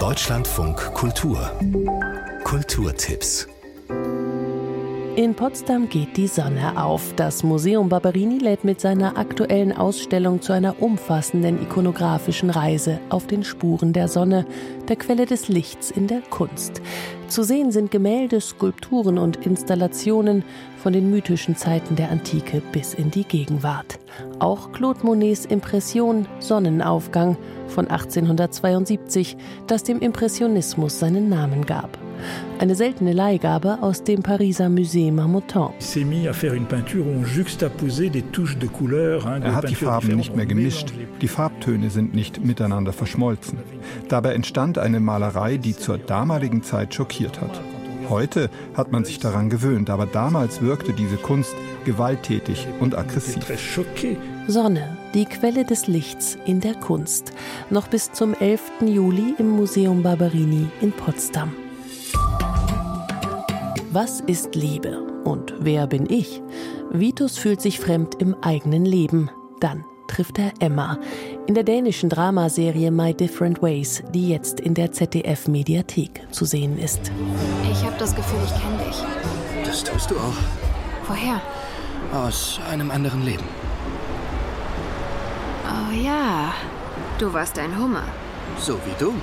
Deutschlandfunk Kultur Kulturtipps in Potsdam geht die Sonne auf. Das Museum Barberini lädt mit seiner aktuellen Ausstellung zu einer umfassenden ikonografischen Reise auf den Spuren der Sonne, der Quelle des Lichts in der Kunst. Zu sehen sind Gemälde, Skulpturen und Installationen von den mythischen Zeiten der Antike bis in die Gegenwart. Auch Claude Monets Impression Sonnenaufgang von 1872, das dem Impressionismus seinen Namen gab. Eine seltene Leihgabe aus dem Pariser Musée Marmottan. Er hat die Farben nicht mehr gemischt, die Farbtöne sind nicht miteinander verschmolzen. Dabei entstand eine Malerei, die zur damaligen Zeit schockiert hat. Heute hat man sich daran gewöhnt, aber damals wirkte diese Kunst gewalttätig und aggressiv. Sonne, die Quelle des Lichts in der Kunst. Noch bis zum 11. Juli im Museum Barberini in Potsdam. Was ist Liebe? Und wer bin ich? Vitus fühlt sich fremd im eigenen Leben. Dann trifft er Emma in der dänischen Dramaserie My Different Ways, die jetzt in der ZDF-Mediathek zu sehen ist. Ich habe das Gefühl, ich kenne dich. Das tust du auch. Woher? Aus einem anderen Leben. Oh ja, du warst ein Hummer. So wie du.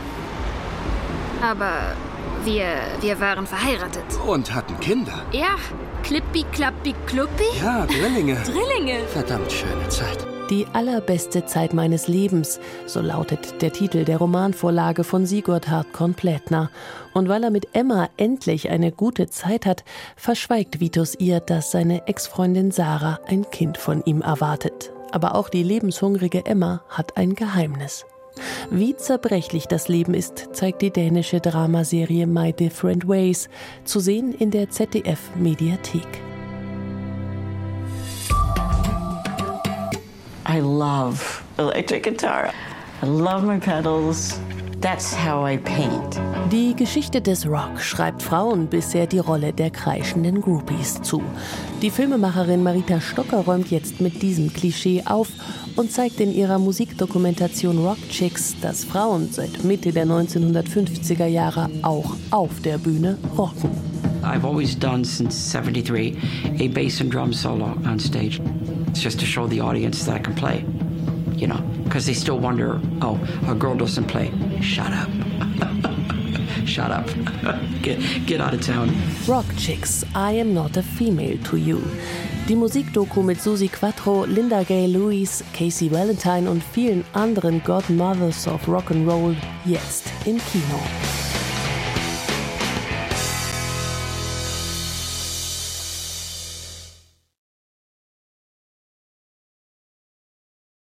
Aber wir, wir waren verheiratet. Und hatten Kinder. Ja, klippi, klappi, kluppi. Ja, Drillinge. Drillinge. Verdammt schöne Zeit. Die allerbeste Zeit meines Lebens, so lautet der Titel der Romanvorlage von Sigurd Hartkorn Plätner. Und weil er mit Emma endlich eine gute Zeit hat, verschweigt Vitus ihr, dass seine Ex-Freundin Sarah ein Kind von ihm erwartet. Aber auch die lebenshungrige Emma hat ein Geheimnis. Wie zerbrechlich das Leben ist, zeigt die dänische Dramaserie My Different Ways, zu sehen in der ZDF-Mediathek. I love electric guitar. I love my pedals. That's how I paint. Die Geschichte des Rock schreibt Frauen bisher die Rolle der kreischenden Groupies zu. Die Filmemacherin Marita Stocker räumt jetzt mit diesem Klischee auf und zeigt in ihrer Musikdokumentation Rock Chicks, dass Frauen seit Mitte der 1950er Jahre auch auf der Bühne rocken. I've always done since 73 a bass and drum solo on stage. It's just to show the audience that I can play. You know, because they still wonder, oh, a girl doesn't play. Shut up. Shut up. get, get out of town. Rock Chicks, I am not a female to you. Die Musikdoku mit Susie Quattro, Linda Gay Lewis, Casey Valentine und vielen anderen Godmothers of Rock'n'Roll jetzt im Kino.